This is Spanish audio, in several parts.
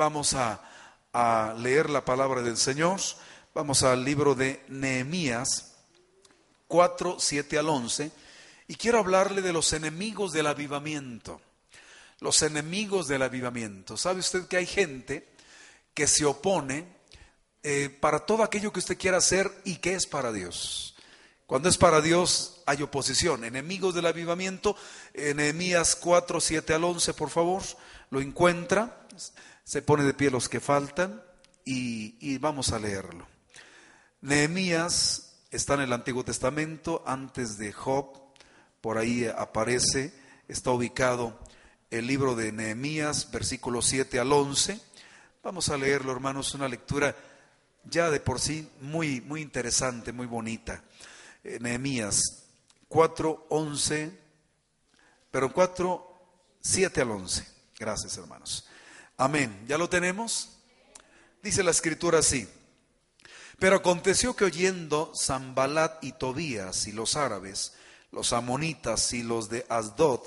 Vamos a, leer la palabra del Señor. Vamos al libro de Nehemías 4, 7 al 11. Y quiero hablarle de los enemigos del avivamiento. Los enemigos del avivamiento. ¿Sabe usted que hay gente que se opone eh, para todo aquello que usted quiera hacer y que es para Dios? Cuando es para Dios hay oposición. Enemigos del avivamiento, en Nehemías 4, 7 al 11, por favor, lo encuentra, se pone de pie los que faltan y, vamos a leerlo. Nehemías está en el Antiguo Testamento, antes de Job, por ahí aparece, está ubicado el libro de Nehemías, versículos 7 al 11. Vamos a leerlo, hermanos, una lectura ya de por sí muy, muy interesante, muy bonita. Eh, Nehemías 4, 11, pero 4, 7 al 11. Gracias, hermanos. Amén. ¿Ya lo tenemos? Dice la escritura así. Pero aconteció que oyendo Zambalat y Tobías y los árabes, los amonitas y los de Asdod,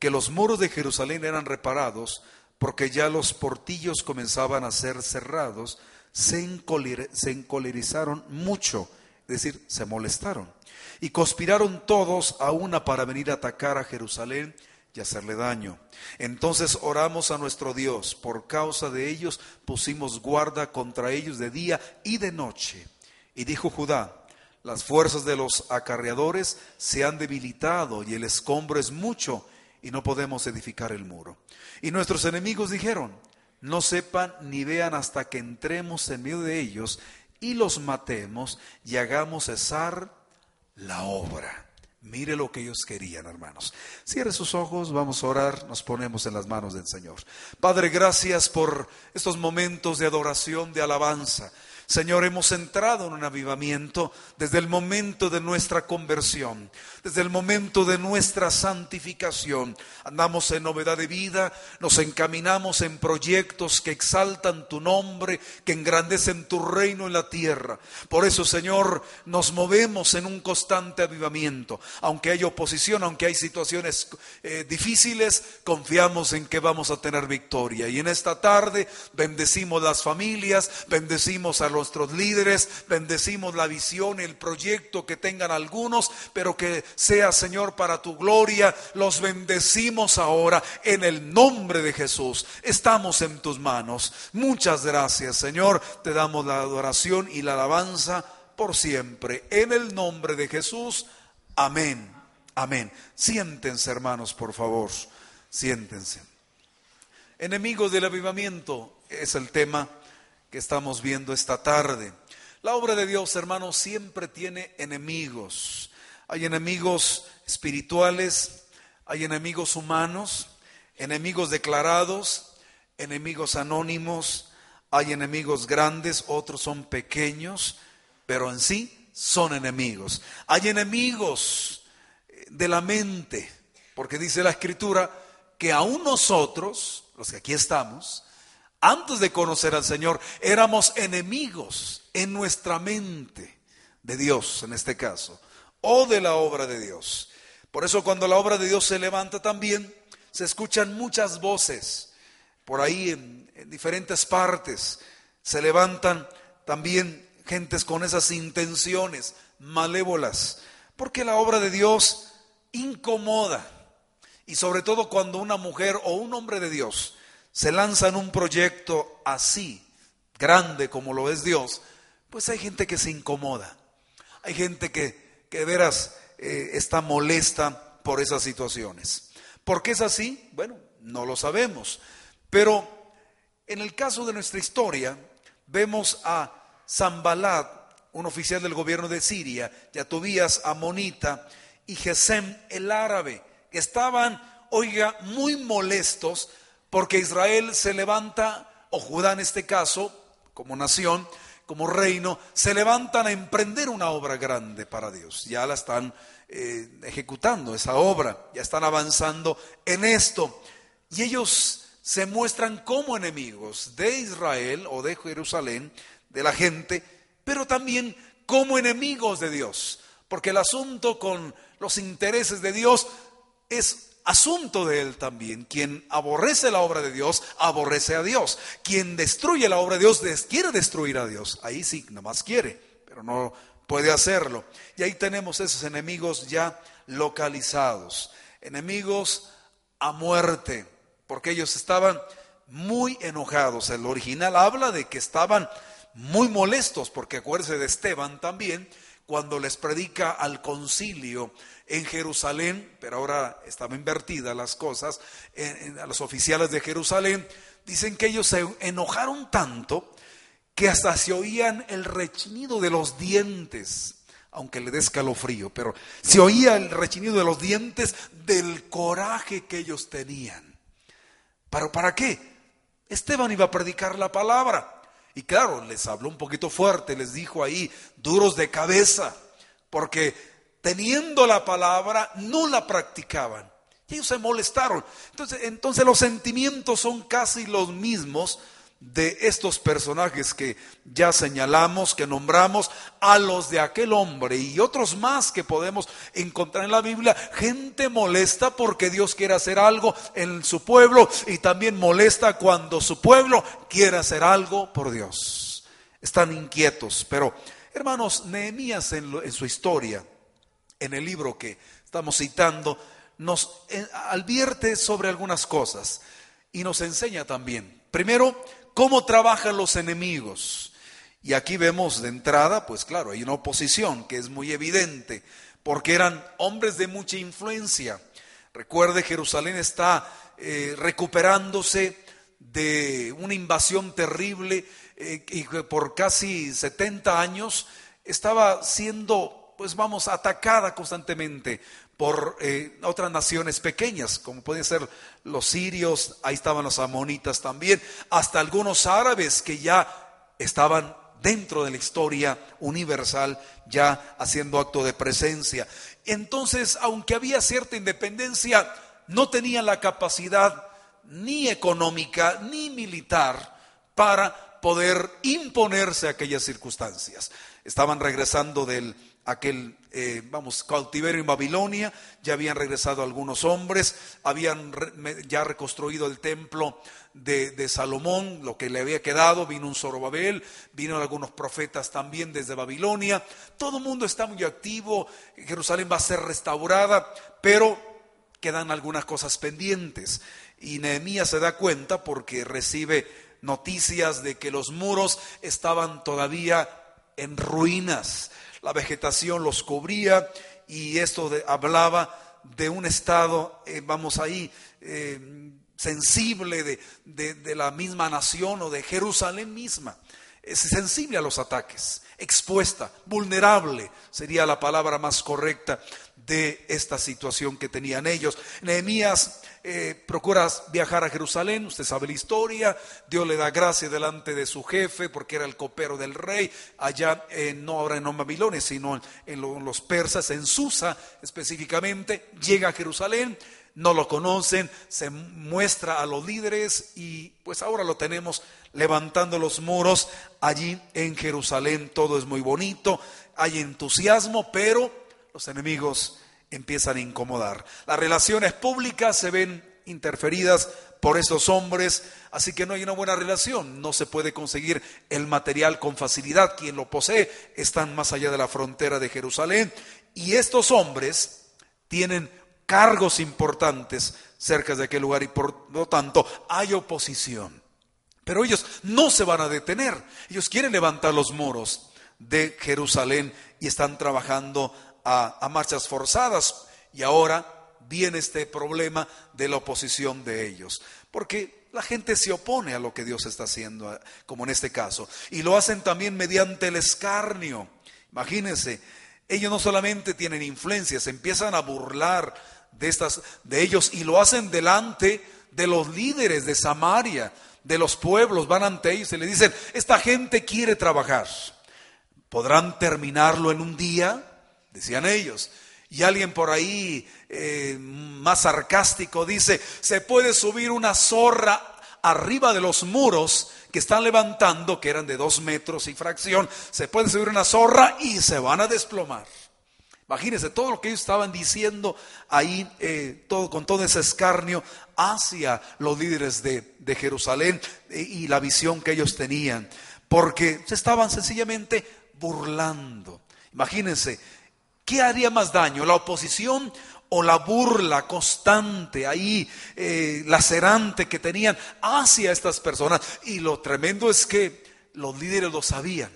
que los muros de Jerusalén eran reparados, porque ya los portillos comenzaban a ser cerrados, se, encolerizaron mucho, es decir, se molestaron, y conspiraron todos a una para venir a atacar a Jerusalén y hacerle daño. Entonces oramos a nuestro Dios, por causa de ellos pusimos guarda contra ellos de día y de noche. Y dijo Judá, las fuerzas de los acarreadores se han debilitado y el escombro es mucho y no podemos edificar el muro. Y nuestros enemigos dijeron, no sepan ni vean hasta que entremos en medio de ellos y los matemos y hagamos cesar la obra. Mire lo que ellos querían, hermanos. Cierre sus ojos, vamos a orar, nos ponemos en las manos del Señor. Padre, gracias por estos momentos de adoración, de alabanza. Señor, hemos entrado en un avivamiento desde el momento de nuestra conversión, desde el momento de nuestra santificación. Andamos en novedad de vida, nos encaminamos en proyectos que exaltan tu nombre, que engrandecen tu reino en la tierra. Por eso, Señor, nos movemos en un constante avivamiento. Aunque hay oposición, aunque hay situaciones eh, difíciles, confiamos en que vamos a tener victoria. Y en esta tarde bendecimos las familias, bendecimos a los nuestros líderes, bendecimos la visión, el proyecto que tengan algunos, pero que sea, Señor, para tu gloria. Los bendecimos ahora en el nombre de Jesús. Estamos en tus manos. Muchas gracias, Señor. Te damos la adoración y la alabanza por siempre. En el nombre de Jesús. Amén. Amén. Siéntense, hermanos, por favor. Siéntense. Enemigos del avivamiento es el tema que estamos viendo esta tarde. La obra de Dios, hermanos, siempre tiene enemigos. Hay enemigos espirituales, hay enemigos humanos, enemigos declarados, enemigos anónimos, hay enemigos grandes, otros son pequeños, pero en sí son enemigos. Hay enemigos de la mente, porque dice la escritura que aún nosotros, los que aquí estamos, antes de conocer al Señor, éramos enemigos en nuestra mente de Dios, en este caso, o de la obra de Dios. Por eso cuando la obra de Dios se levanta también, se escuchan muchas voces por ahí en, diferentes partes. Se levantan también gentes con esas intenciones malévolas, porque la obra de Dios incomoda. Y sobre todo cuando una mujer o un hombre de Dios se lanza en un proyecto así, grande como lo es Dios, pues hay gente que se incomoda. Hay gente que, que de veras eh, está molesta por esas situaciones. ¿Por qué es así? Bueno, no lo sabemos. Pero en el caso de nuestra historia, vemos a Zambalat, un oficial del gobierno de Siria, y a Tobías Amonita y Gesem el árabe, que estaban, oiga, muy molestos porque Israel se levanta, o Judá en este caso, como nación, como reino, se levantan a emprender una obra grande para Dios. Ya la están eh, ejecutando, esa obra, ya están avanzando en esto. Y ellos se muestran como enemigos de Israel o de Jerusalén, de la gente, pero también como enemigos de Dios. Porque el asunto con los intereses de Dios es asunto de él también. Quien aborrece la obra de Dios, aborrece a Dios. Quien destruye la obra de Dios, quiere destruir a Dios. Ahí sí, nada más quiere, pero no puede hacerlo. Y ahí tenemos esos enemigos ya localizados. Enemigos a muerte, porque ellos estaban muy enojados. El original habla de que estaban muy molestos, porque acuérdense de Esteban también, cuando les predica al concilio en Jerusalén, pero ahora estaban invertidas las cosas, a los oficiales de Jerusalén, dicen que ellos se enojaron tanto que hasta se oían el rechinido de los dientes, aunque le dé escalofrío, pero se oía el rechinido de los dientes del coraje que ellos tenían. ¿Pero para qué? Esteban iba a predicar la palabra. Y claro, les habló un poquito fuerte, les dijo ahí, duros de cabeza, porque teniendo la palabra no la practicaban. Y ellos se molestaron. Entonces, entonces los sentimientos son casi los mismos de estos personajes que ya señalamos, que nombramos, a los de aquel hombre y otros más que podemos encontrar en la Biblia, gente molesta porque Dios quiere hacer algo en su pueblo y también molesta cuando su pueblo quiere hacer algo por Dios. Están inquietos, pero hermanos, Nehemías en, su historia, en el libro que estamos citando, nos eh, advierte sobre algunas cosas y nos enseña también. Primero, cómo trabajan los enemigos. Y aquí vemos de entrada, pues claro, hay una oposición que es muy evidente, porque eran hombres de mucha influencia. Recuerde, Jerusalén está eh, recuperándose de una invasión terrible eh, y por casi 70 años estaba siendo, pues vamos, atacada constantemente por eh, otras naciones pequeñas, como pueden ser los sirios, ahí estaban los amonitas también, hasta algunos árabes que ya estaban dentro de la historia universal, ya haciendo acto de presencia. Entonces, aunque había cierta independencia, no tenían la capacidad ni económica ni militar para poder imponerse a aquellas circunstancias. Estaban regresando del aquel, eh, vamos, cautiverio en Babilonia, ya habían regresado algunos hombres, habían ya reconstruido el templo de, Salomón, lo que le había quedado, vino un Zorobabel, vino algunos profetas también desde Babilonia, todo el mundo está muy activo, Jerusalén va a ser restaurada, pero quedan algunas cosas pendientes. Y Nehemías se da cuenta porque recibe noticias de que los muros estaban todavía en ruinas la vegetación los cubría y esto hablaba de un estado, eh, vamos ahí, eh, sensible de, de, la misma nación o de Jerusalén misma. Es sensible a los ataques, expuesta, vulnerable sería la palabra más correcta de esta situación que tenían ellos. Nehemías eh, procura viajar a Jerusalén, usted sabe la historia, Dios le da gracia delante de su jefe porque era el copero del rey, allá no ahora en Babilonia, sino en, los persas, en Susa específicamente, llega a Jerusalén, no lo conocen, se muestra a los líderes y pues ahora lo tenemos levantando los muros allí en Jerusalén, todo es muy bonito, hay entusiasmo, pero los enemigos empiezan a incomodar. Las relaciones públicas se ven interferidas por esos hombres, así que no hay una buena relación, no se puede conseguir el material con facilidad, quien lo posee están más allá de la frontera de Jerusalén y estos hombres tienen cargos importantes cerca de aquel lugar y por lo tanto hay oposición. Pero ellos no se van a detener, ellos quieren levantar los muros de Jerusalén y están trabajando a, marchas forzadas y ahora viene este problema de la oposición de ellos. Porque la gente se opone a lo que Dios está haciendo, como en este caso. Y lo hacen también mediante el escarnio. Imagínense, ellos no solamente tienen influencia, se empiezan a burlar de, estas, de ellos y lo hacen delante de los líderes de Samaria, de los pueblos, van ante ellos y le dicen, esta gente quiere trabajar. ¿Podrán terminarlo en un día? Decían ellos. Y alguien por ahí eh, más sarcástico dice, se puede subir una zorra arriba de los muros que están levantando, que eran de dos metros y fracción, se puede subir una zorra y se van a desplomar. Imagínense todo lo que ellos estaban diciendo ahí, eh, todo, con todo ese escarnio hacia los líderes de, de Jerusalén eh, y la visión que ellos tenían, porque se estaban sencillamente burlando. Imagínense, ¿Qué haría más daño? ¿La oposición o la burla constante ahí, eh, lacerante que tenían hacia estas personas? Y lo tremendo es que los líderes lo sabían.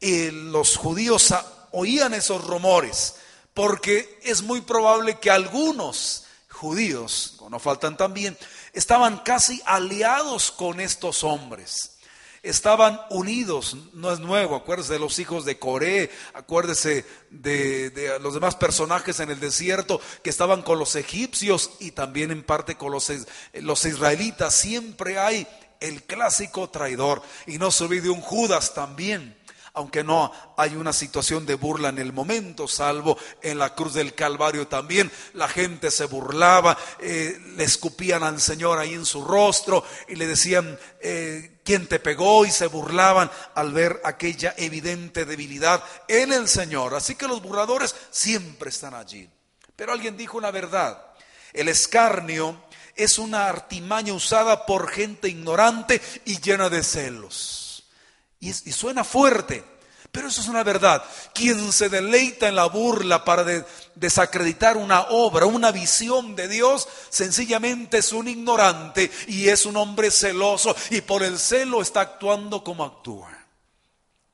Eh, los judíos oían esos rumores, porque es muy probable que algunos judíos, no faltan también, estaban casi aliados con estos hombres estaban unidos, no es nuevo, acuérdese de los hijos de Coré, acuérdese de, los demás personajes en el desierto que estaban con los egipcios y también en parte con los, los israelitas, siempre hay el clásico traidor. Y no se olvide un Judas también aunque no hay una situación de burla en el momento, salvo en la cruz del Calvario también, la gente se burlaba, eh, le escupían al Señor ahí en su rostro y le decían, eh, ¿quién te pegó? Y se burlaban al ver aquella evidente debilidad en el Señor. Así que los burladores siempre están allí. Pero alguien dijo una verdad, el escarnio es una artimaña usada por gente ignorante y llena de celos. Y, suena fuerte, pero eso es una verdad. Quien se deleita en la burla para desacreditar una obra, una visión de Dios, sencillamente es un ignorante y es un hombre celoso y por el celo está actuando como actúa.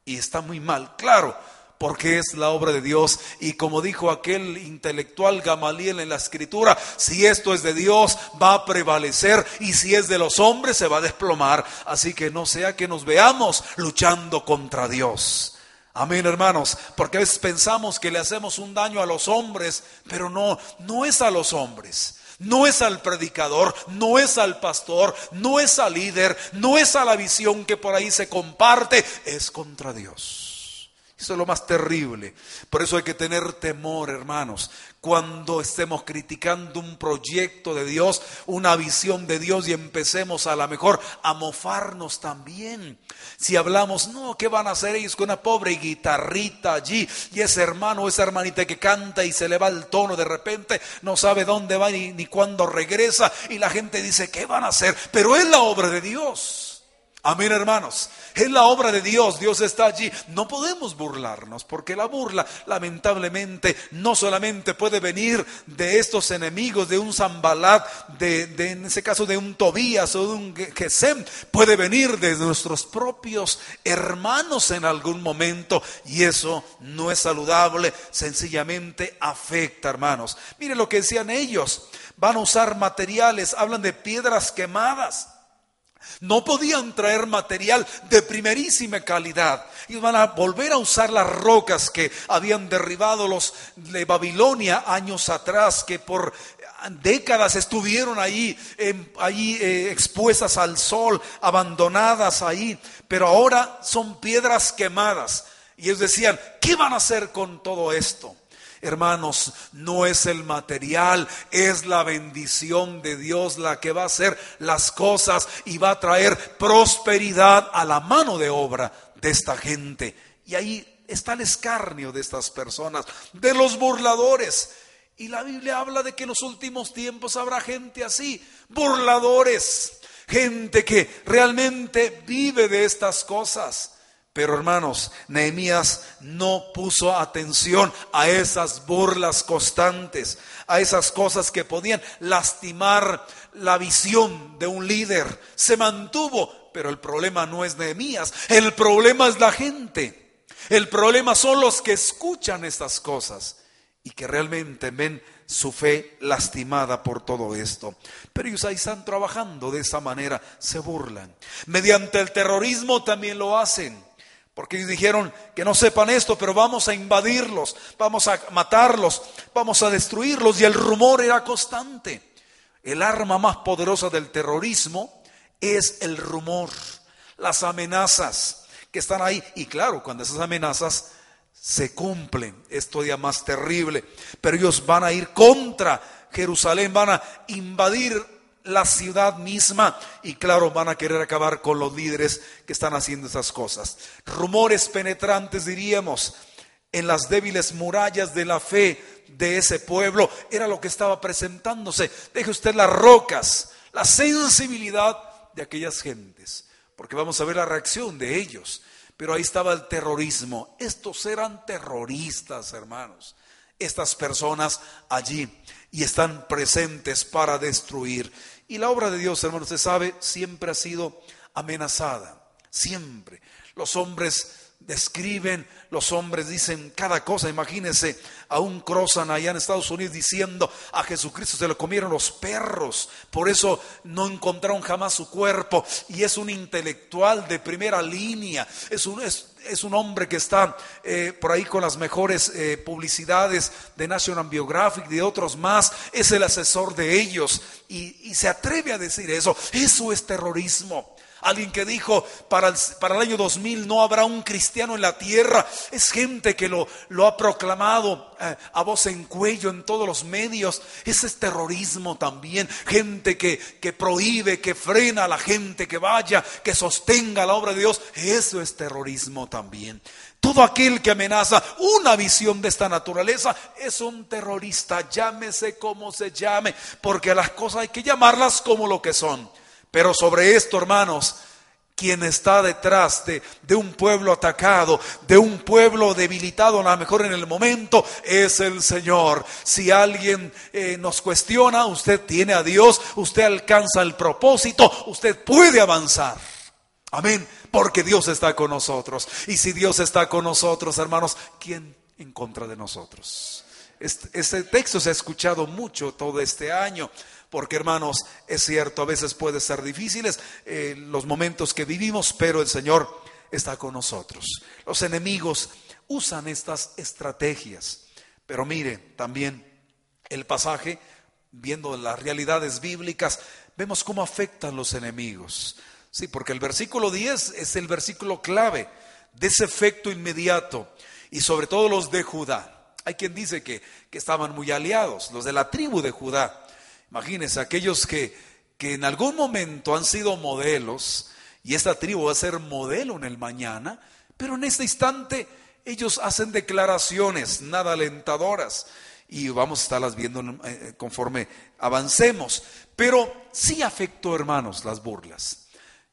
Y está muy mal, claro porque es la obra de Dios. Y como dijo aquel intelectual Gamaliel en la escritura, si esto es de Dios, va a prevalecer y si es de los hombres, se va a desplomar. Así que no sea que nos veamos luchando contra Dios. Amén, hermanos, porque a veces pensamos que le hacemos un daño a los hombres, pero no, no es a los hombres. No es al predicador, no es al pastor, no es al líder, no es a la visión que por ahí se comparte, es contra Dios. Eso es lo más terrible. Por eso hay que tener temor, hermanos, cuando estemos criticando un proyecto de Dios, una visión de Dios y empecemos a lo mejor a mofarnos también. Si hablamos, no, ¿qué van a hacer ellos con una pobre guitarrita allí? Y ese hermano o esa hermanita que canta y se le va el tono de repente, no sabe dónde va ni, ni cuándo regresa. Y la gente dice, ¿qué van a hacer? Pero es la obra de Dios. Amén, hermanos. Es la obra de Dios, Dios está allí. No podemos burlarnos, porque la burla, lamentablemente, no solamente puede venir de estos enemigos, de un Zambalat, de, de, en ese caso de un Tobías o de un Gesem, puede venir de nuestros propios hermanos en algún momento, y eso no es saludable, sencillamente afecta, hermanos. Mire lo que decían ellos, van a usar materiales, hablan de piedras quemadas. No podían traer material de primerísima calidad. Iban a volver a usar las rocas que habían derribado los de Babilonia años atrás, que por décadas estuvieron ahí, ahí eh, expuestas al sol, abandonadas ahí. Pero ahora son piedras quemadas. Y ellos decían, ¿qué van a hacer con todo esto? Hermanos, no es el material, es la bendición de Dios la que va a hacer las cosas y va a traer prosperidad a la mano de obra de esta gente. Y ahí está el escarnio de estas personas, de los burladores. Y la Biblia habla de que en los últimos tiempos habrá gente así, burladores, gente que realmente vive de estas cosas. Pero hermanos, Nehemías no puso atención a esas burlas constantes, a esas cosas que podían lastimar la visión de un líder. Se mantuvo, pero el problema no es Nehemías, el problema es la gente. El problema son los que escuchan estas cosas y que realmente ven su fe lastimada por todo esto. Pero ellos ahí están trabajando de esa manera, se burlan. Mediante el terrorismo también lo hacen. Porque dijeron que no sepan esto, pero vamos a invadirlos, vamos a matarlos, vamos a destruirlos. Y el rumor era constante. el arma más poderosa del terrorismo es el rumor, las amenazas que están ahí. Y claro, cuando esas amenazas se cumplen, es todavía más terrible. Pero ellos van a ir contra Jerusalén, van a invadir la ciudad misma y claro, van a querer acabar con los líderes que están haciendo esas cosas. Rumores penetrantes, diríamos, en las débiles murallas de la fe de ese pueblo, era lo que estaba presentándose. Deje usted las rocas, la sensibilidad de aquellas gentes, porque vamos a ver la reacción de ellos. Pero ahí estaba el terrorismo. Estos eran terroristas, hermanos. Estas personas allí y están presentes para destruir. Y la obra de Dios, hermanos, se sabe, siempre ha sido amenazada. Siempre. Los hombres describen, los hombres dicen cada cosa. Imagínense a un Crossan allá en Estados Unidos diciendo a Jesucristo se lo comieron los perros, por eso no encontraron jamás su cuerpo. Y es un intelectual de primera línea, es un, es, un hombre que está eh, por ahí con las mejores eh, publicidades de National Biographic, de otros más, es el asesor de ellos y se atreve a decir eso. Eso es terrorismo. Alguien que dijo, para el, para el año 2000 no habrá un cristiano en la tierra. Es gente que lo, lo ha proclamado eh, a voz en cuello en todos los medios. Ese es terrorismo también. Gente que, que prohíbe, que frena a la gente que vaya, que sostenga la obra de Dios. Eso es terrorismo también. Todo aquel que amenaza una visión de esta naturaleza es un terrorista, llámese como se llame, porque las cosas hay que llamarlas como lo que son. Pero sobre esto, hermanos, quien está detrás de, un pueblo atacado, de un pueblo debilitado, a lo mejor en el momento, es el Señor. Si alguien eh, nos cuestiona, usted tiene a Dios, usted alcanza el propósito, usted puede avanzar. Amén, porque Dios está con nosotros. Y si Dios está con nosotros, hermanos, ¿quién en contra de nosotros? Este texto se ha escuchado mucho todo este año. Porque hermanos, es cierto, a veces puede ser difíciles eh, los momentos que vivimos, pero el Señor está con nosotros. Los enemigos usan estas estrategias. Pero mire, también el pasaje, viendo las realidades bíblicas, vemos cómo afectan los enemigos. Sí, porque el versículo 10 es el versículo clave de ese efecto inmediato. Y sobre todo los de Judá. Hay quien dice que, que estaban muy aliados, los de la tribu de Judá. Imagínense, aquellos que, que en algún momento han sido modelos, y esta tribu va a ser modelo en el mañana, pero en este instante ellos hacen declaraciones nada alentadoras y vamos a estarlas viendo eh, conforme avancemos. Pero sí afectó, hermanos, las burlas.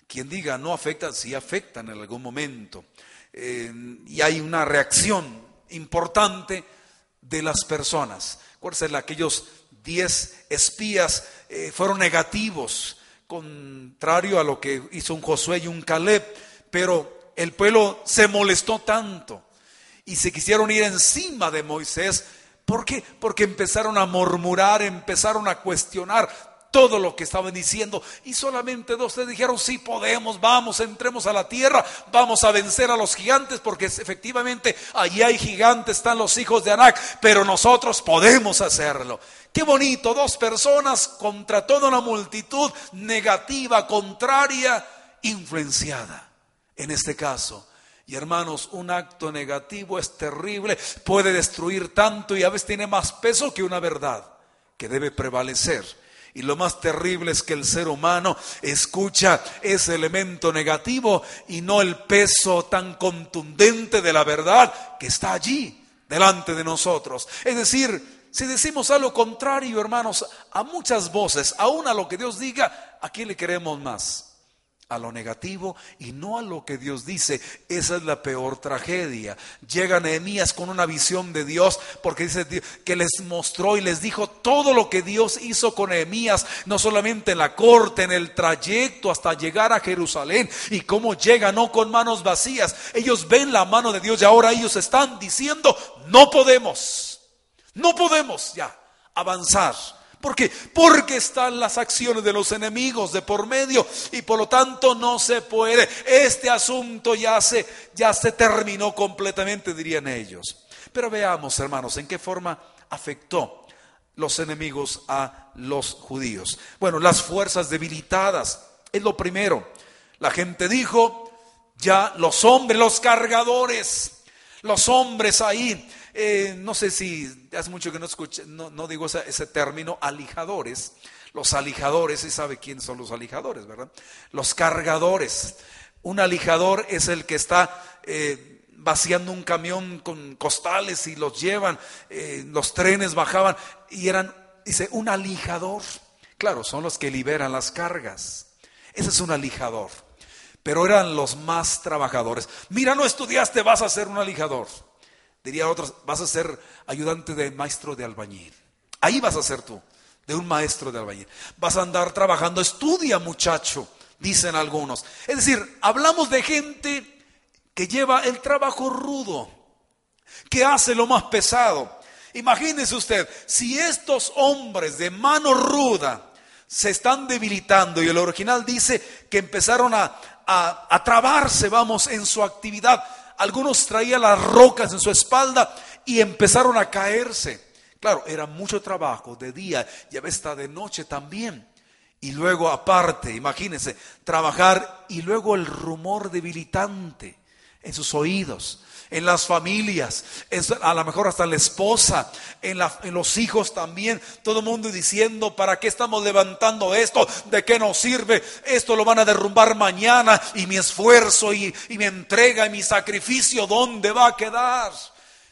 Quien diga no afectan, sí afectan en algún momento. Eh, y hay una reacción importante de las personas. Acuérdense, aquellos diez espías eh, fueron negativos, contrario a lo que hizo un Josué y un Caleb, pero el pueblo se molestó tanto y se quisieron ir encima de Moisés. ¿Por qué? Porque empezaron a murmurar, empezaron a cuestionar todo lo que estaban diciendo. Y solamente dos le dijeron, sí podemos, vamos, entremos a la tierra, vamos a vencer a los gigantes, porque efectivamente allí hay gigantes, están los hijos de Anac, pero nosotros podemos hacerlo. Qué bonito, dos personas contra toda una multitud negativa, contraria, influenciada. En este caso, y hermanos, un acto negativo es terrible, puede destruir tanto y a veces tiene más peso que una verdad que debe prevalecer. Y lo más terrible es que el ser humano escucha ese elemento negativo y no el peso tan contundente de la verdad que está allí delante de nosotros. Es decir, si decimos algo contrario, hermanos, a muchas voces, aún a lo que Dios diga, ¿a quién le queremos más? A lo negativo y no a lo que Dios dice. Esa es la peor tragedia. Llega Nehemías con una visión de Dios porque dice que les mostró y les dijo todo lo que Dios hizo con Nehemías, no solamente en la corte, en el trayecto hasta llegar a Jerusalén y cómo llega no con manos vacías. Ellos ven la mano de Dios y ahora ellos están diciendo, no podemos, no podemos ya avanzar ¿Por qué? Porque están las acciones de los enemigos de por medio y por lo tanto no se puede. Este asunto ya se, ya se terminó completamente, dirían ellos. Pero veamos, hermanos, en qué forma afectó los enemigos a los judíos. Bueno, las fuerzas debilitadas es lo primero. La gente dijo, ya los hombres, los cargadores, los hombres ahí, eh, no sé si hace mucho que no escuché, no, digo ese, término, alijadores. Los alijadores, ¿sí sabe quién son los alijadores, verdad? Los cargadores. Un alijador es el que está eh, vaciando un camión con costales y los llevan, eh, los trenes bajaban y eran, dice, un alijador. Claro, son los que liberan las cargas. Ese es un alijador. Pero eran los más trabajadores. Mira, no estudiaste, vas a ser un alijador. Diría otros, vas a ser ayudante de maestro de albañil. Ahí vas a ser tú, de un maestro de albañil. Vas a andar trabajando, estudia muchacho, dicen algunos. Es decir, hablamos de gente que lleva el trabajo rudo, que hace lo más pesado. Imagínese usted, si estos hombres de mano ruda se están debilitando y el original dice que empezaron a, a, trabarse, vamos, en su actividad. Algunos traían las rocas en su espalda y empezaron a caerse. Claro, era mucho trabajo de día y a veces de noche también. Y luego aparte, imagínense, trabajar y luego el rumor debilitante en sus oídos, en las familias, a lo mejor hasta la esposa, en, los hijos también, todo el mundo diciendo, ¿para qué estamos levantando esto? ¿De qué nos sirve? Esto lo van a derrumbar mañana y mi esfuerzo y, mi entrega y mi sacrificio, ¿dónde va a quedar?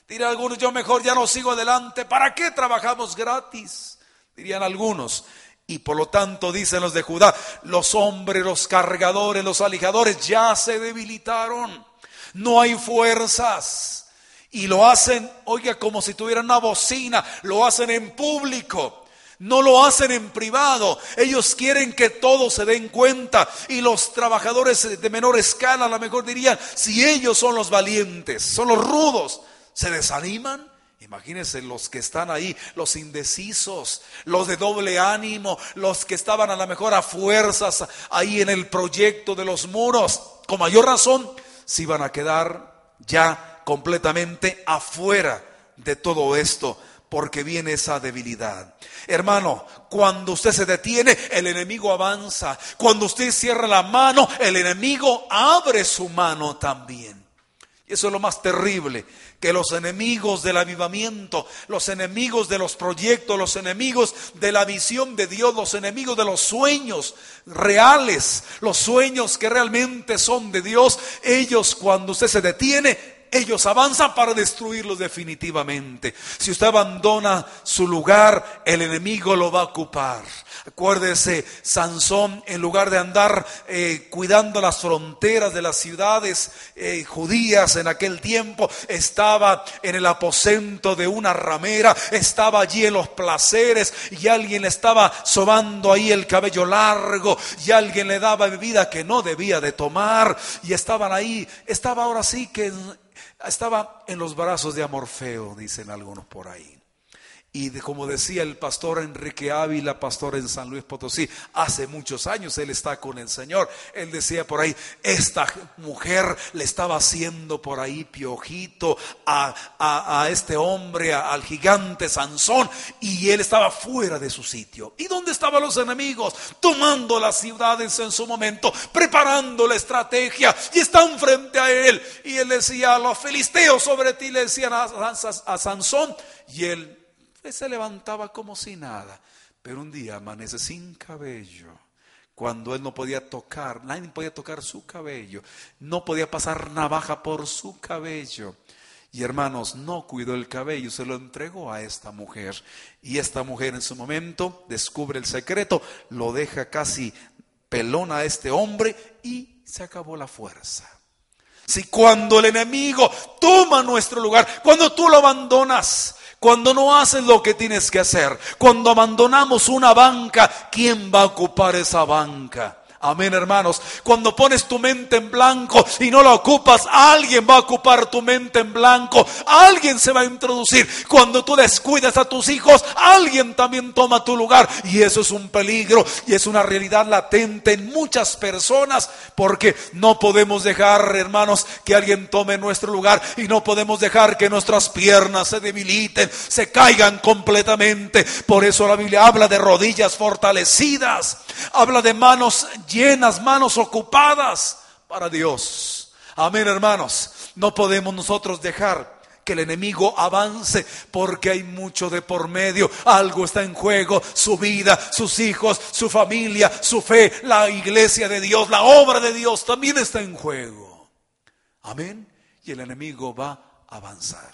Dirían algunos, yo mejor ya no sigo adelante, ¿para qué trabajamos gratis? Dirían algunos. Y por lo tanto, dicen los de Judá, los hombres, los cargadores, los alijadores ya se debilitaron no hay fuerzas. Y lo hacen, oiga, como si tuvieran una bocina, lo hacen en público. No lo hacen en privado. Ellos quieren que todos se den cuenta. Y los trabajadores de menor escala, a lo mejor dirían, si ellos son los valientes, son los rudos, ¿se desaniman? Imagínense los que están ahí, los indecisos, los de doble ánimo, los que estaban a lo mejor a fuerzas ahí en el proyecto de los muros. Con mayor razón, se iban a quedar ya completamente afuera de todo esto porque viene esa debilidad. Hermano, cuando usted se detiene, el enemigo avanza. Cuando usted cierra la mano, el enemigo abre su mano también. Eso es lo más terrible, que los enemigos del avivamiento, los enemigos de los proyectos, los enemigos de la visión de Dios, los enemigos de los sueños reales, los sueños que realmente son de Dios, ellos cuando usted se detiene, ellos avanzan para destruirlos definitivamente. Si usted abandona su lugar, el enemigo lo va a ocupar. Acuérdese, Sansón, en lugar de andar eh, cuidando las fronteras de las ciudades eh, judías en aquel tiempo, estaba en el aposento de una ramera, estaba allí en los placeres y alguien le estaba sobando ahí el cabello largo y alguien le daba bebida que no debía de tomar y estaban ahí, estaba ahora sí que estaba en los brazos de Amorfeo, dicen algunos por ahí. Y como decía el pastor Enrique Ávila, pastor en San Luis Potosí, hace muchos años él está con el Señor. Él decía por ahí, esta mujer le estaba haciendo por ahí piojito a, a, este hombre, al gigante Sansón, y él estaba fuera de su sitio. ¿Y dónde estaban los enemigos? Tomando las ciudades en su momento, preparando la estrategia, y están frente a él. Y él decía, los filisteos sobre ti le decían a, a Sansón, y él se levantaba como si nada, pero un día amanece sin cabello. Cuando él no podía tocar, nadie podía tocar su cabello, no podía pasar navaja por su cabello. Y hermanos, no cuidó el cabello, se lo entregó a esta mujer. Y esta mujer en su momento descubre el secreto, lo deja casi pelón a este hombre y se acabó la fuerza. Si cuando el enemigo toma nuestro lugar, cuando tú lo abandonas, cuando no haces lo que tienes que hacer, cuando abandonamos una banca, ¿quién va a ocupar esa banca? Amén, hermanos. Cuando pones tu mente en blanco y no la ocupas, alguien va a ocupar tu mente en blanco. Alguien se va a introducir. Cuando tú descuidas a tus hijos, alguien también toma tu lugar. Y eso es un peligro y es una realidad latente en muchas personas porque no podemos dejar, hermanos, que alguien tome nuestro lugar y no podemos dejar que nuestras piernas se debiliten, se caigan completamente. Por eso la Biblia habla de rodillas fortalecidas, habla de manos llenas, manos ocupadas para Dios. Amén, hermanos. No podemos nosotros dejar que el enemigo avance porque hay mucho de por medio. Algo está en juego, su vida, sus hijos, su familia, su fe, la iglesia de Dios, la obra de Dios también está en juego. Amén. Y el enemigo va a avanzar.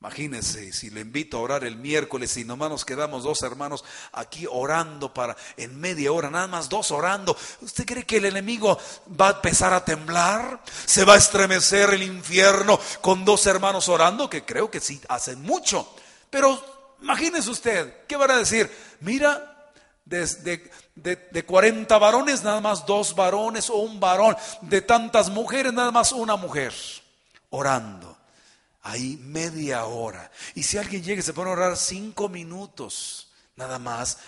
Imagínense si le invito a orar el miércoles y nomás nos quedamos dos hermanos aquí orando para en media hora, nada más dos orando. ¿Usted cree que el enemigo va a empezar a temblar? ¿Se va a estremecer el infierno con dos hermanos orando? Que creo que sí hacen mucho. Pero imagínese usted, ¿qué van a decir? Mira, de, de, de 40 varones, nada más dos varones o un varón. De tantas mujeres, nada más una mujer orando ahí media hora. Y si alguien llega y se pone a orar cinco minutos, nada más,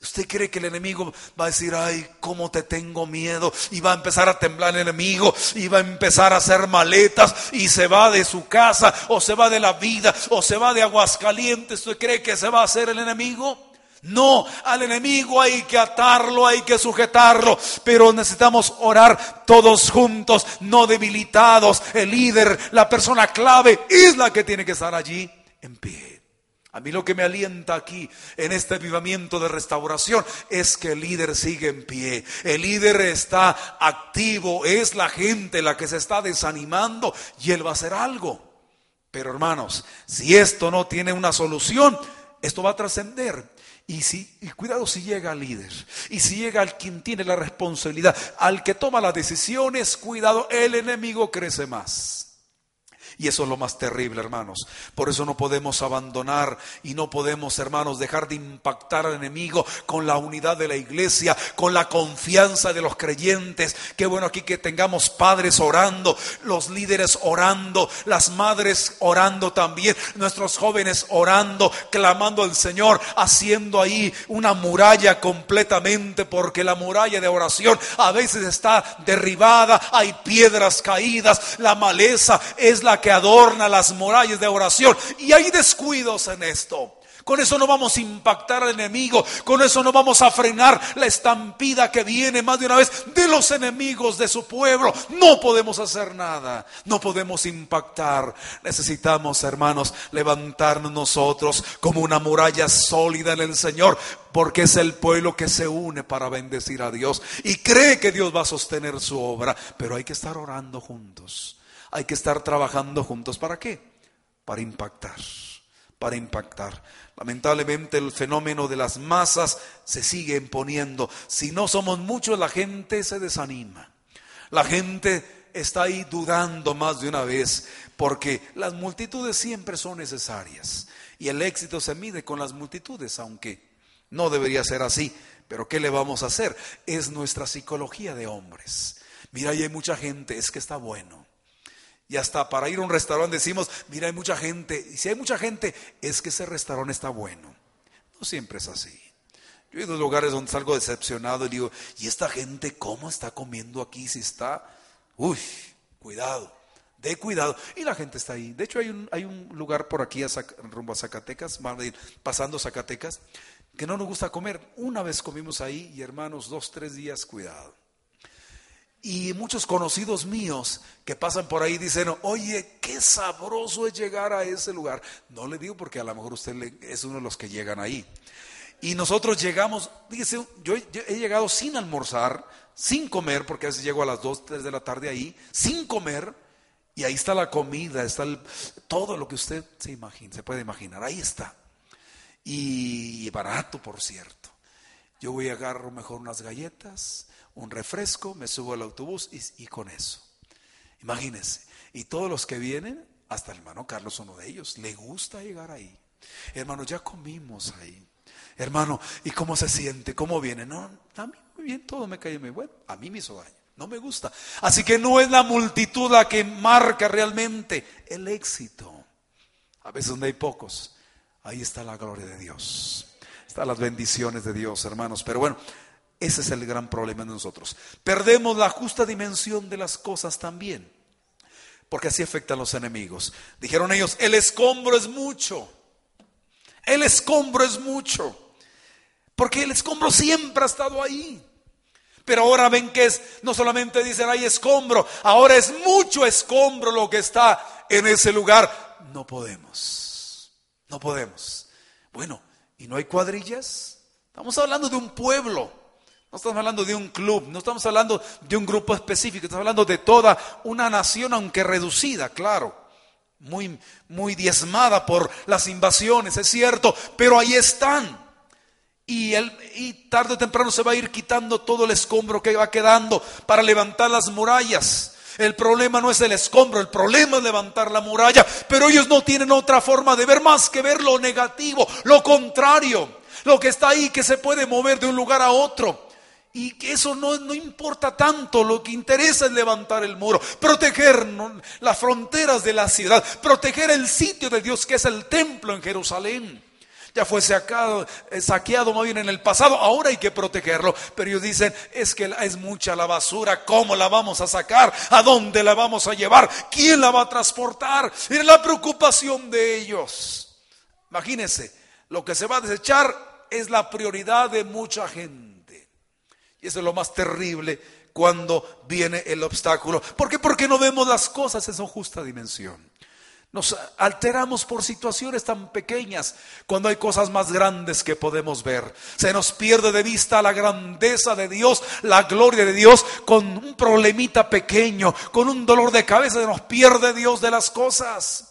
¿Usted cree que el enemigo va a decir, ay, cómo te tengo miedo? Y va a empezar a temblar el enemigo, y va a empezar a hacer maletas, y se va de su casa, o se va de la vida, o se va de Aguascalientes. ¿Usted cree que se va a hacer el enemigo? No, al enemigo hay que atarlo, hay que sujetarlo, pero necesitamos orar todos juntos, no debilitados. El líder, la persona clave es la que tiene que estar allí en pie. A mí lo que me alienta aquí en este avivamiento de restauración es que el líder sigue en pie. El líder está activo, es la gente la que se está desanimando y él va a hacer algo. Pero hermanos, si esto no tiene una solución, esto va a trascender y, si, y cuidado si llega al líder, y si llega al quien tiene la responsabilidad, al que toma las decisiones, cuidado, el enemigo crece más. Y eso es lo más terrible, hermanos. Por eso no podemos abandonar y no podemos, hermanos, dejar de impactar al enemigo con la unidad de la iglesia, con la confianza de los creyentes. Qué bueno aquí que tengamos padres orando, los líderes orando, las madres orando también, nuestros jóvenes orando, clamando al Señor, haciendo ahí una muralla completamente, porque la muralla de oración a veces está derribada, hay piedras caídas, la maleza es la que adorna las murallas de oración. Y hay descuidos en esto. Con eso no vamos a impactar al enemigo. Con eso no vamos a frenar la estampida que viene más de una vez de los enemigos de su pueblo. No podemos hacer nada. No podemos impactar. Necesitamos, hermanos, levantarnos nosotros como una muralla sólida en el Señor. Porque es el pueblo que se une para bendecir a Dios. Y cree que Dios va a sostener su obra. Pero hay que estar orando juntos. Hay que estar trabajando juntos. ¿Para qué? Para impactar, para impactar. Lamentablemente el fenómeno de las masas se sigue imponiendo. Si no somos muchos, la gente se desanima. La gente está ahí dudando más de una vez, porque las multitudes siempre son necesarias. Y el éxito se mide con las multitudes, aunque no debería ser así. Pero ¿qué le vamos a hacer? Es nuestra psicología de hombres. Mira, ahí hay mucha gente, es que está bueno. Y hasta para ir a un restaurante decimos, mira, hay mucha gente. Y si hay mucha gente, es que ese restaurante está bueno. No siempre es así. Yo he ido a lugares donde salgo decepcionado y digo, ¿y esta gente cómo está comiendo aquí? Si está, uy, cuidado, de cuidado. Y la gente está ahí. De hecho, hay un, hay un lugar por aquí rumbo a Zacatecas, pasando Zacatecas, que no nos gusta comer. Una vez comimos ahí y hermanos, dos, tres días, cuidado. Y muchos conocidos míos que pasan por ahí dicen, oye, qué sabroso es llegar a ese lugar. No le digo porque a lo mejor usted es uno de los que llegan ahí. Y nosotros llegamos, fíjese, yo, he llegado sin almorzar, sin comer, porque a veces llego a las 2, 3 de la tarde ahí, sin comer, y ahí está la comida, está todo lo que usted se imagina, se puede imaginar, ahí está. Y barato, por cierto. Yo voy a agarrar mejor unas galletas, un refresco, me subo al autobús y, con eso. Imagínense. Y todos los que vienen, hasta el hermano Carlos, uno de ellos, le gusta llegar ahí. Hermanos, ya comimos ahí. Hermano, ¿y cómo se siente? ¿Cómo viene? No, a mí muy bien, todo me cae muy bueno. A mí me hizo daño. No me gusta. Así que no es la multitud la que marca realmente el éxito. A veces donde hay pocos, ahí está la gloria de Dios. Están las bendiciones de Dios, hermanos. Pero bueno, ese es el gran problema de nosotros. Perdemos la justa dimensión de las cosas también. Porque así afectan los enemigos. Dijeron ellos, el escombro es mucho. El escombro es mucho. Porque el escombro siempre ha estado ahí. Pero ahora ven que es, no solamente dicen hay escombro, ahora es mucho escombro lo que está en ese lugar. No podemos, no podemos. Bueno, ¿y no hay cuadrillas? Estamos hablando de un pueblo, no estamos hablando de un club, no estamos hablando de un grupo específico, estamos hablando de toda una nación, aunque reducida, claro, muy, muy diezmada por las invasiones, es cierto, pero ahí están. Y, y tarde o temprano se va a ir quitando todo el escombro que va quedando para levantar las murallas. El problema no es el escombro, el problema es levantar la muralla. Pero ellos no tienen otra forma de ver más que ver lo negativo, lo contrario, lo que está ahí que se puede mover de un lugar a otro. Y que eso no, no, importa tanto, lo que interesa es levantar el muro, proteger las fronteras de la ciudad, proteger el sitio de Dios que es el templo en Jerusalén ya fue saqueado, eh, saqueado más bien en el pasado, ahora hay que protegerlo. Pero ellos dicen, es que es mucha la basura, ¿cómo la vamos a sacar? ¿A dónde la vamos a llevar? ¿Quién la va a transportar? Es la preocupación de ellos. Imagínense, lo que se va a desechar es la prioridad de mucha gente. Y eso es lo más terrible cuando viene el obstáculo. ¿Por qué? Porque no vemos las cosas en su justa dimensión. Nos alteramos por situaciones tan pequeñas cuando hay cosas más grandes que podemos ver. Se nos pierde de vista la grandeza de Dios, la gloria de Dios con un problemita pequeño, con un dolor de cabeza se nos pierde Dios de las cosas.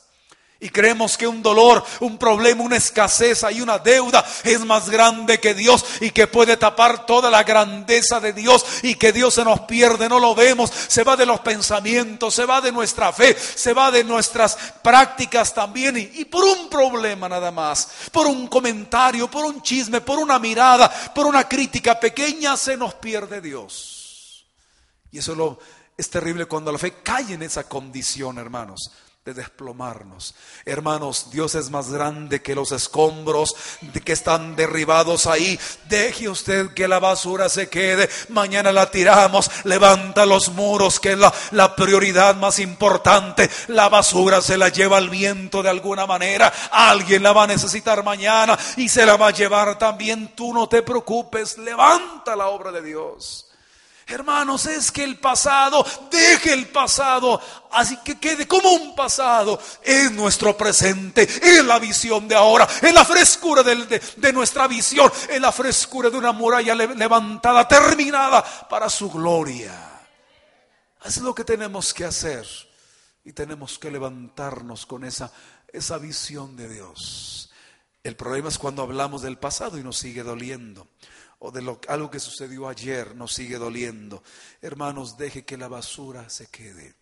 Y creemos que un dolor, un problema, una escasez y una deuda es más grande que Dios y que puede tapar toda la grandeza de Dios y que Dios se nos pierde, no lo vemos, se va de los pensamientos, se va de nuestra fe, se va de nuestras prácticas también y, y por un problema nada más, por un comentario, por un chisme, por una mirada, por una crítica pequeña se nos pierde Dios. Y eso lo, es terrible cuando la fe cae en esa condición, hermanos de desplomarnos. Hermanos, Dios es más grande que los escombros que están derribados ahí. Deje usted que la basura se quede. Mañana la tiramos. Levanta los muros, que es la, la prioridad más importante. La basura se la lleva el viento de alguna manera. Alguien la va a necesitar mañana y se la va a llevar también. Tú no te preocupes. Levanta la obra de Dios. Hermanos, es que el pasado, deje el pasado, así que quede como un pasado. Es nuestro presente, es la visión de ahora, es la frescura de, nuestra visión, es la frescura de una muralla levantada, terminada para su gloria. Es lo que tenemos que hacer y tenemos que levantarnos con esa, esa visión de Dios. El problema es cuando hablamos del pasado y nos sigue doliendo o de lo, algo que sucedió ayer nos sigue doliendo. Hermanos, deje que la basura se quede.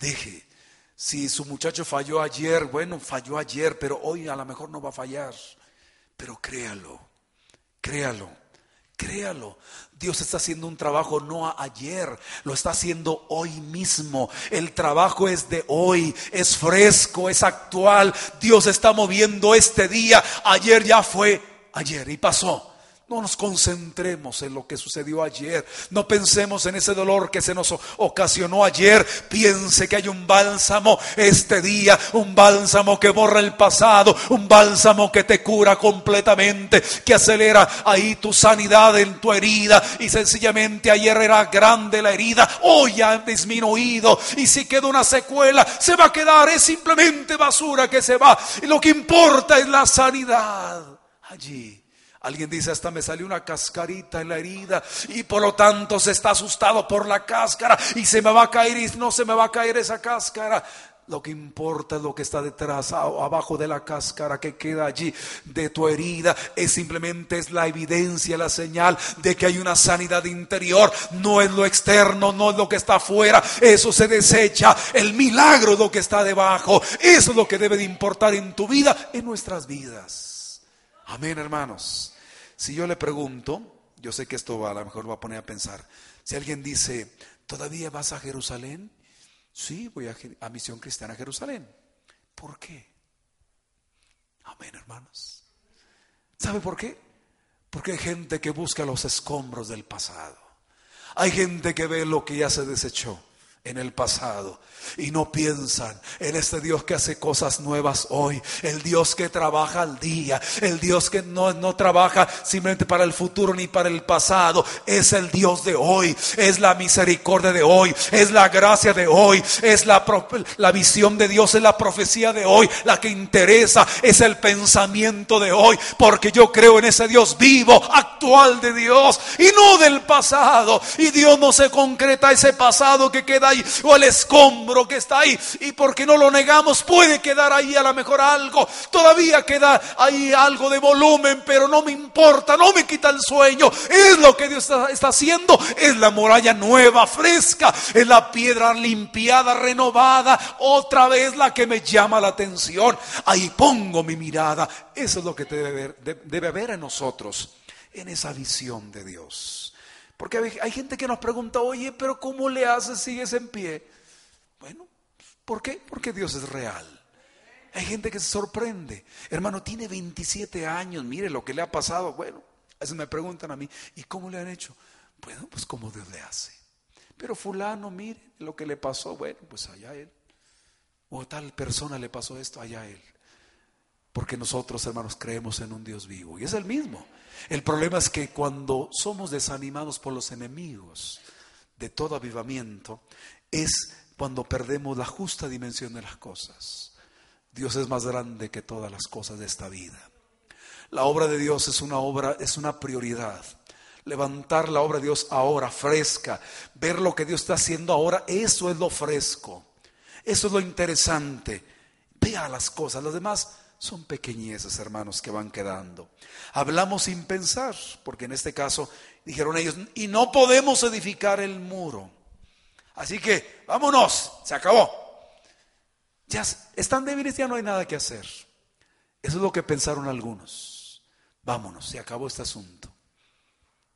Deje. Si su muchacho falló ayer, bueno, falló ayer, pero hoy a lo mejor no va a fallar. Pero créalo, créalo, créalo. Dios está haciendo un trabajo no ayer, lo está haciendo hoy mismo. El trabajo es de hoy, es fresco, es actual. Dios está moviendo este día. Ayer ya fue ayer y pasó. No nos concentremos en lo que sucedió ayer. No pensemos en ese dolor que se nos ocasionó ayer. Piense que hay un bálsamo este día, un bálsamo que borra el pasado, un bálsamo que te cura completamente, que acelera ahí tu sanidad en tu herida. Y sencillamente ayer era grande la herida, hoy ha disminuido. Y si queda una secuela, se va a quedar, es simplemente basura que se va. Y lo que importa es la sanidad allí. Alguien dice, hasta me salió una cascarita en la herida y por lo tanto se está asustado por la cáscara y se me va a caer y no se me va a caer esa cáscara. Lo que importa es lo que está detrás, abajo de la cáscara que queda allí de tu herida. Es simplemente es la evidencia, la señal de que hay una sanidad interior. No es lo externo, no es lo que está afuera. Eso se desecha. El milagro es lo que está debajo. Eso es lo que debe de importar en tu vida, en nuestras vidas. Amén, hermanos. Si yo le pregunto, yo sé que esto a lo mejor va a poner a pensar, si alguien dice, ¿todavía vas a Jerusalén? Sí, voy a, a Misión Cristiana a Jerusalén. ¿Por qué? Amén, hermanos. ¿Sabe por qué? Porque hay gente que busca los escombros del pasado. Hay gente que ve lo que ya se desechó en el pasado y no piensan en este Dios que hace cosas nuevas hoy, el Dios que trabaja al día, el Dios que no, no trabaja simplemente para el futuro ni para el pasado, es el Dios de hoy, es la misericordia de hoy, es la gracia de hoy, es la, la visión de Dios, es la profecía de hoy, la que interesa, es el pensamiento de hoy, porque yo creo en ese Dios vivo, actual de Dios y no del pasado, y Dios no se concreta ese pasado que queda o el escombro que está ahí. Y porque no lo negamos, puede quedar ahí a lo mejor algo. Todavía queda ahí algo de volumen, pero no me importa, no me quita el sueño. Es lo que Dios está, haciendo. Es la muralla nueva, fresca. Es la piedra limpiada, renovada. Otra vez la que me llama la atención. Ahí pongo mi mirada. Eso es lo que debe haber, debe haber en nosotros, en esa visión de Dios. Porque hay gente que nos pregunta, oye, pero ¿cómo le haces? Sigues en pie. Bueno, ¿por qué? Porque Dios es real. Hay gente que se sorprende. Hermano, tiene 27 años, mire lo que le ha pasado. Bueno, veces me preguntan a mí, ¿y cómo le han hecho? Bueno, pues como Dios le hace. Pero fulano, mire lo que le pasó. Bueno, pues allá él. O tal persona le pasó esto, allá él. Porque nosotros, hermanos, creemos en un Dios vivo. Y es el mismo. El problema es que cuando somos desanimados por los enemigos de todo avivamiento, es cuando perdemos la justa dimensión de las cosas. Dios es más grande que todas las cosas de esta vida. La obra de Dios es una obra, es una prioridad. Levantar la obra de Dios ahora, fresca, ver lo que Dios está haciendo ahora, eso es lo fresco. Eso es lo interesante. Vea las cosas, las demás son pequeñeces, hermanos, que van quedando. Hablamos sin pensar, porque en este caso dijeron ellos, y no podemos edificar el muro. Así que vámonos, se acabó. Ya están débiles, ya no hay nada que hacer. Eso es lo que pensaron algunos. Vámonos, se acabó este asunto.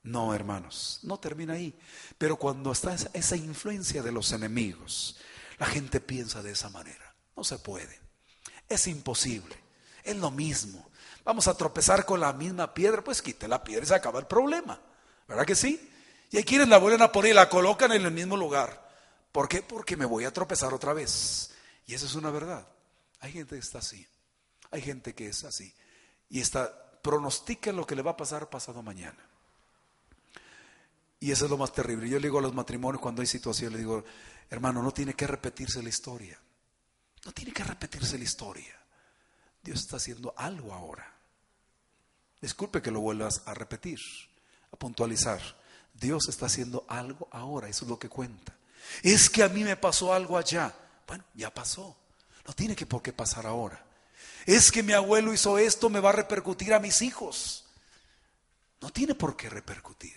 No, hermanos, no termina ahí. Pero cuando está esa, influencia de los enemigos, la gente piensa de esa manera. No se puede. Es imposible. Es lo mismo. Vamos a tropezar con la misma piedra, pues quite la piedra y se acaba el problema. ¿Verdad que sí? Y hay quienes la vuelven a poner y la colocan en el mismo lugar. ¿Por qué? Porque me voy a tropezar otra vez. Y eso es una verdad. Hay gente que está así. Hay gente que es así. Y está, pronostica lo que le va a pasar pasado mañana. Y eso es lo más terrible. Yo le digo a los matrimonios cuando hay situación, le digo, hermano, no tiene que repetirse la historia. No tiene que repetirse la historia. Dios está haciendo algo ahora. Disculpe que lo vuelvas a repetir, a puntualizar. Dios está haciendo algo ahora, eso es lo que cuenta. Es que a mí me pasó algo allá. Bueno, ya pasó. No tiene que por qué pasar ahora. Es que mi abuelo hizo esto, me va a repercutir a mis hijos. No tiene por qué repercutir.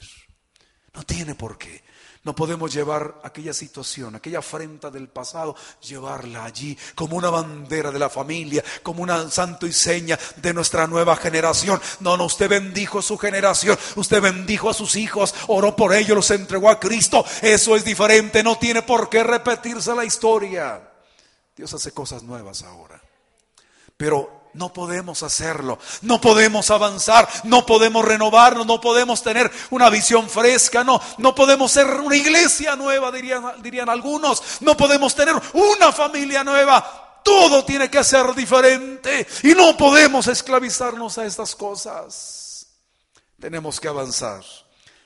No tiene por qué. No podemos llevar aquella situación, aquella afrenta del pasado, llevarla allí como una bandera de la familia, como una santo y seña de nuestra nueva generación. No, no, usted bendijo su generación, usted bendijo a sus hijos, oró por ellos, los entregó a Cristo. Eso es diferente, no tiene por qué repetirse la historia. Dios hace cosas nuevas ahora. Pero no podemos hacerlo, no podemos avanzar, no podemos renovarnos, no podemos tener una visión fresca, no, no podemos ser una iglesia nueva, dirían, dirían algunos, no podemos tener una familia nueva, todo tiene que ser diferente. Y no podemos esclavizarnos a estas cosas. Tenemos que avanzar,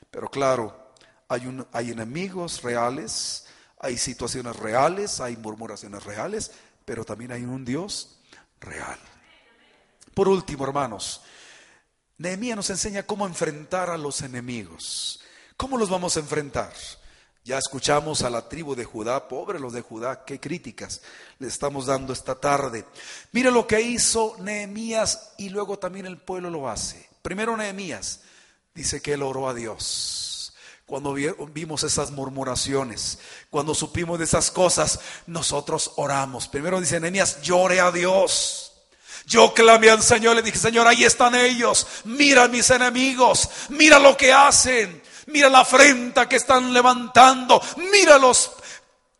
pero claro, hay, un, hay enemigos reales, hay situaciones reales, hay murmuraciones reales, pero también hay un Dios real. Por último, hermanos, Nehemías nos enseña cómo enfrentar a los enemigos. ¿Cómo los vamos a enfrentar? Ya escuchamos a la tribu de Judá, pobre los de Judá, qué críticas le estamos dando esta tarde. Mira lo que hizo Nehemías y luego también el pueblo lo hace. Primero Nehemías dice que él oró a Dios. Cuando vimos esas murmuraciones, cuando supimos de esas cosas, nosotros oramos. Primero dice Nehemías, lloré a Dios. Yo clamé al Señor, le dije, Señor, ahí están ellos. Mira mis enemigos, mira lo que hacen. Mira la afrenta que están levantando. Mira los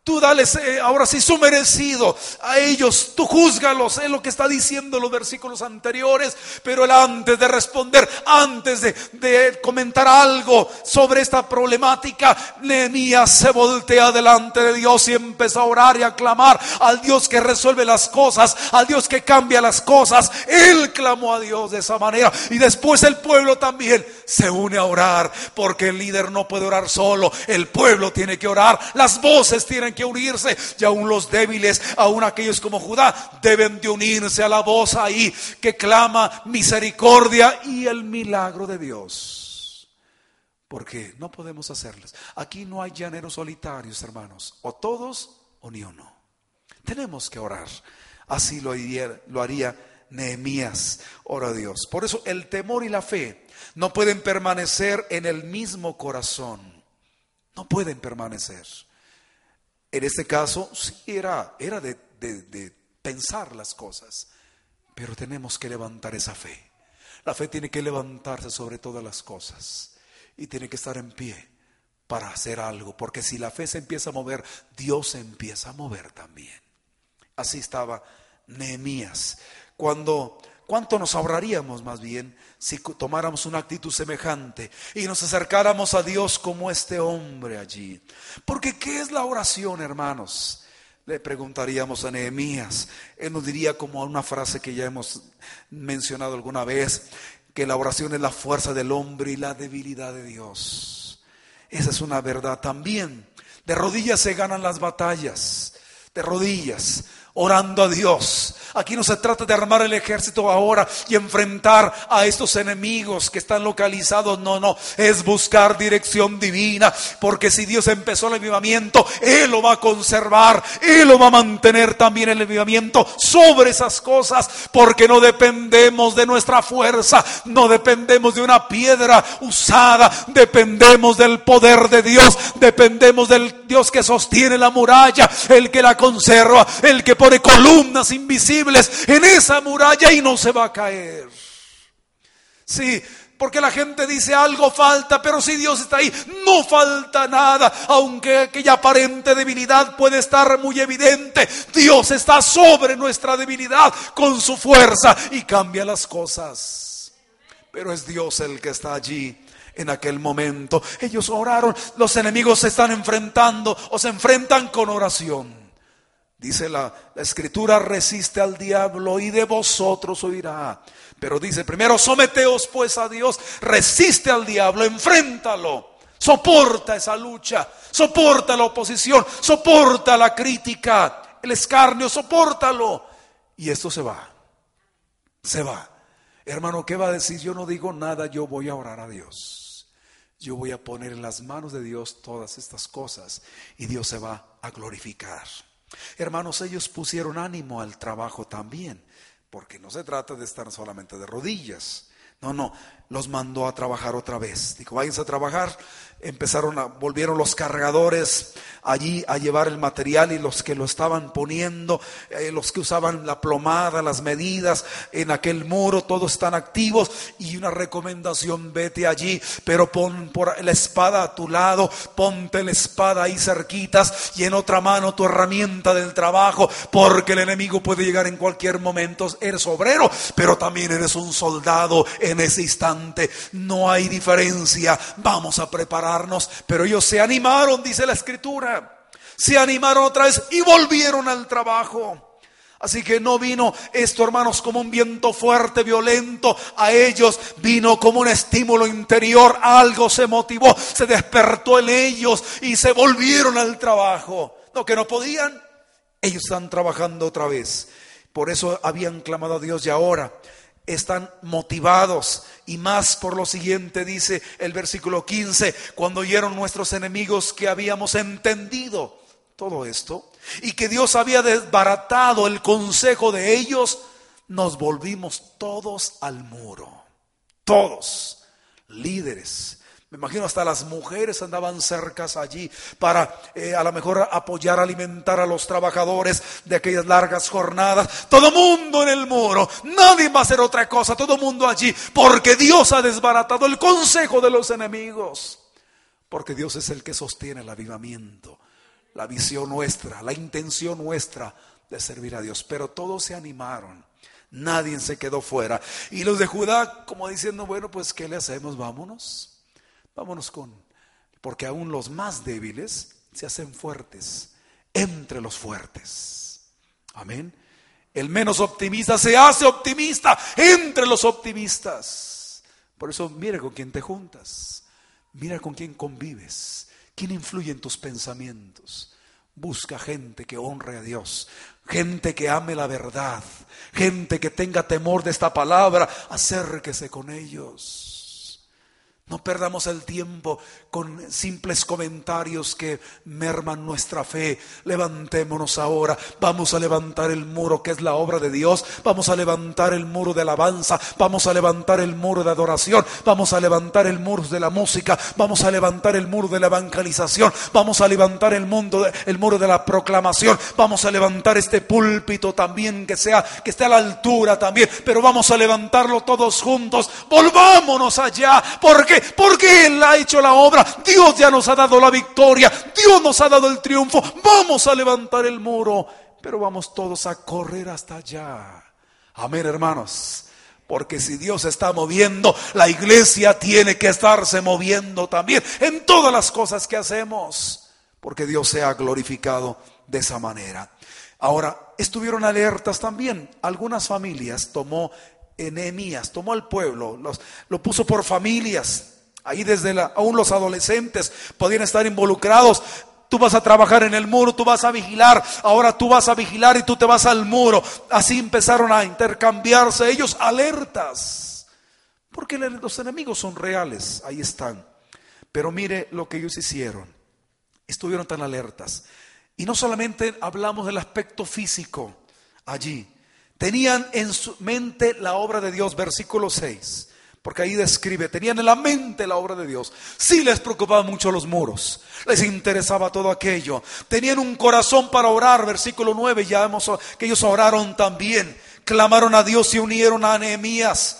Tú dales eh, ahora sí su merecido. A ellos, tú juzgalos, es lo que está diciendo los versículos anteriores, pero él antes de responder, antes de, comentar algo sobre esta problemática, Nehemías se voltea delante de Dios y empezó a orar y a clamar al Dios que resuelve las cosas, al Dios que cambia las cosas. Él clamó a Dios de esa manera. Y después el pueblo también se une a orar, porque el líder no puede orar solo, el pueblo tiene que orar, las voces tienen que unirse y aún los débiles, aún aquellos como Judá, deben de unirse a la voz ahí que clama misericordia y el milagro de Dios. Porque no podemos hacerles. Aquí no hay llaneros solitarios, hermanos. O todos o ni uno. Tenemos que orar. Así lo haría, lo haría Nehemías. Ora a Dios. Por eso el temor y la fe no pueden permanecer en el mismo corazón. No pueden permanecer. En este caso, sí era, era de, pensar las cosas, pero tenemos que levantar esa fe. La fe tiene que levantarse sobre todas las cosas y tiene que estar en pie para hacer algo, porque si la fe se empieza a mover, Dios se empieza a mover también. Así estaba Nehemías. Cuando ¿Cuánto nos ahorraríamos más bien si tomáramos una actitud semejante y nos acercáramos a Dios como este hombre allí? Porque ¿qué es la oración, hermanos? Le preguntaríamos a Nehemías. Él nos diría como una frase que ya hemos mencionado alguna vez, que la oración es la fuerza del hombre y la debilidad de Dios. Esa es una verdad también. De rodillas se ganan las batallas, de rodillas, orando a Dios Aquí no se trata de armar el ejército ahora y enfrentar a estos enemigos que están localizados. No, no. Es buscar dirección divina. Porque si Dios empezó el avivamiento, Él lo va a conservar. Él lo va a mantener también el avivamiento sobre esas cosas. Porque no dependemos de nuestra fuerza. No dependemos de una piedra usada. Dependemos del poder de Dios. Dependemos del Dios que sostiene la muralla. El que la conserva. El que pone columnas invisibles en esa muralla y no se va a caer. Sí, porque la gente dice algo falta, pero si Dios está ahí, no falta nada, aunque aquella aparente debilidad puede estar muy evidente. Dios está sobre nuestra debilidad con su fuerza y cambia las cosas. Pero es Dios el que está allí en aquel momento. Ellos oraron, los enemigos se están enfrentando o se enfrentan con oración. Dice la, escritura, resiste al diablo y de vosotros oirá. Pero dice, primero someteos pues a Dios, resiste al diablo, enfréntalo. Soporta esa lucha, soporta la oposición, soporta la crítica, el escarnio, sopórtalo. Y esto se va, se va. Hermano, ¿qué va a decir? Yo no digo nada, yo voy a orar a Dios. Yo voy a poner en las manos de Dios todas estas cosas y Dios se va a glorificar. Hermanos, ellos pusieron ánimo al trabajo también, porque no se trata de estar solamente de rodillas. No, no, los mandó a trabajar otra vez. Dijo, váyanse a trabajar. Empezaron a, volvieron los cargadores allí a llevar el material y los que lo estaban poniendo, eh, los que usaban la plomada, las medidas en aquel muro, todos están activos. Y una recomendación, vete allí, pero pon por la espada a tu lado, ponte la espada ahí cerquitas y en otra mano tu herramienta del trabajo, porque el enemigo puede llegar en cualquier momento. Eres obrero, pero también eres un soldado en ese instante no hay diferencia, vamos a prepararnos. Pero ellos se animaron, dice la escritura, se animaron otra vez y volvieron al trabajo. Así que no vino esto, hermanos, como un viento fuerte, violento. A ellos vino como un estímulo interior. Algo se motivó, se despertó en ellos y se volvieron al trabajo. No, que no podían. Ellos están trabajando otra vez. Por eso habían clamado a Dios y ahora están motivados. Y más por lo siguiente dice el versículo 15, cuando oyeron nuestros enemigos que habíamos entendido todo esto y que Dios había desbaratado el consejo de ellos, nos volvimos todos al muro, todos, líderes, Me imagino hasta las mujeres andaban cercas allí para eh, a lo mejor apoyar, alimentar a los trabajadores de aquellas largas jornadas. Todo mundo en el muro, nadie va a hacer otra cosa, todo mundo allí, porque Dios ha desbaratado el consejo de los enemigos. Porque Dios es el que sostiene el avivamiento, la visión nuestra, la intención nuestra de servir a Dios. Pero todos se animaron. Nadie se quedó fuera. Y los de Judá, como diciendo, bueno, pues ¿qué le hacemos? Vámonos. Vámonos con, porque aún los más débiles se hacen fuertes entre los fuertes. Amén. El menos optimista se hace optimista entre los optimistas. Por eso mira con quién te juntas, mira con quién convives, quién influye en tus pensamientos. Busca gente que honre a Dios, gente que ame la verdad, gente que tenga temor de esta palabra, acérquese con ellos. No perdamos el tiempo con simples comentarios que merman nuestra fe. Levantémonos ahora. Vamos a levantar el muro que es la obra de Dios. Vamos a levantar el muro de alabanza. Vamos a levantar el muro de adoración. Vamos a levantar el muro de la música. Vamos a levantar el muro de la evangelización. Vamos a levantar el, mundo, el muro de la proclamación. Vamos a levantar este púlpito también que sea que esté a la altura también. Pero vamos a levantarlo todos juntos. Volvámonos allá. Porque porque Él ha hecho la obra. Dios ya nos ha dado la victoria. Dios nos ha dado el triunfo. Vamos a levantar el muro. Pero vamos todos a correr hasta allá. Amén, hermanos. Porque si Dios está moviendo, la iglesia tiene que estarse moviendo también en todas las cosas que hacemos. Porque Dios se ha glorificado de esa manera. Ahora, estuvieron alertas también. Algunas familias tomó Enemías, tomó al pueblo, los, lo puso por familias. Ahí desde la, aún los adolescentes podían estar involucrados. Tú vas a trabajar en el muro, tú vas a vigilar, ahora tú vas a vigilar y tú te vas al muro. Así empezaron a intercambiarse ellos alertas. Porque los enemigos son reales, ahí están. Pero mire lo que ellos hicieron. Estuvieron tan alertas. Y no solamente hablamos del aspecto físico allí, Tenían en su mente la obra de Dios, versículo 6. Porque ahí describe, tenían en la mente la obra de Dios. Sí les preocupaban mucho los muros, les interesaba todo aquello. Tenían un corazón para orar, versículo 9, ya vemos que ellos oraron también. Clamaron a Dios y unieron a Nehemías,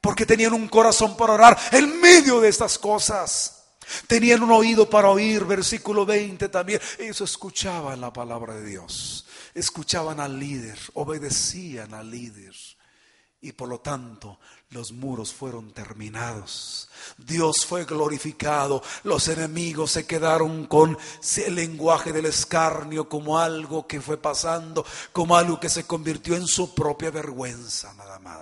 porque tenían un corazón para orar en medio de estas cosas. Tenían un oído para oír, versículo 20 también. Ellos escuchaban la palabra de Dios escuchaban al líder, obedecían al líder. Y por lo tanto los muros fueron terminados. Dios fue glorificado. Los enemigos se quedaron con el lenguaje del escarnio como algo que fue pasando, como algo que se convirtió en su propia vergüenza nada más.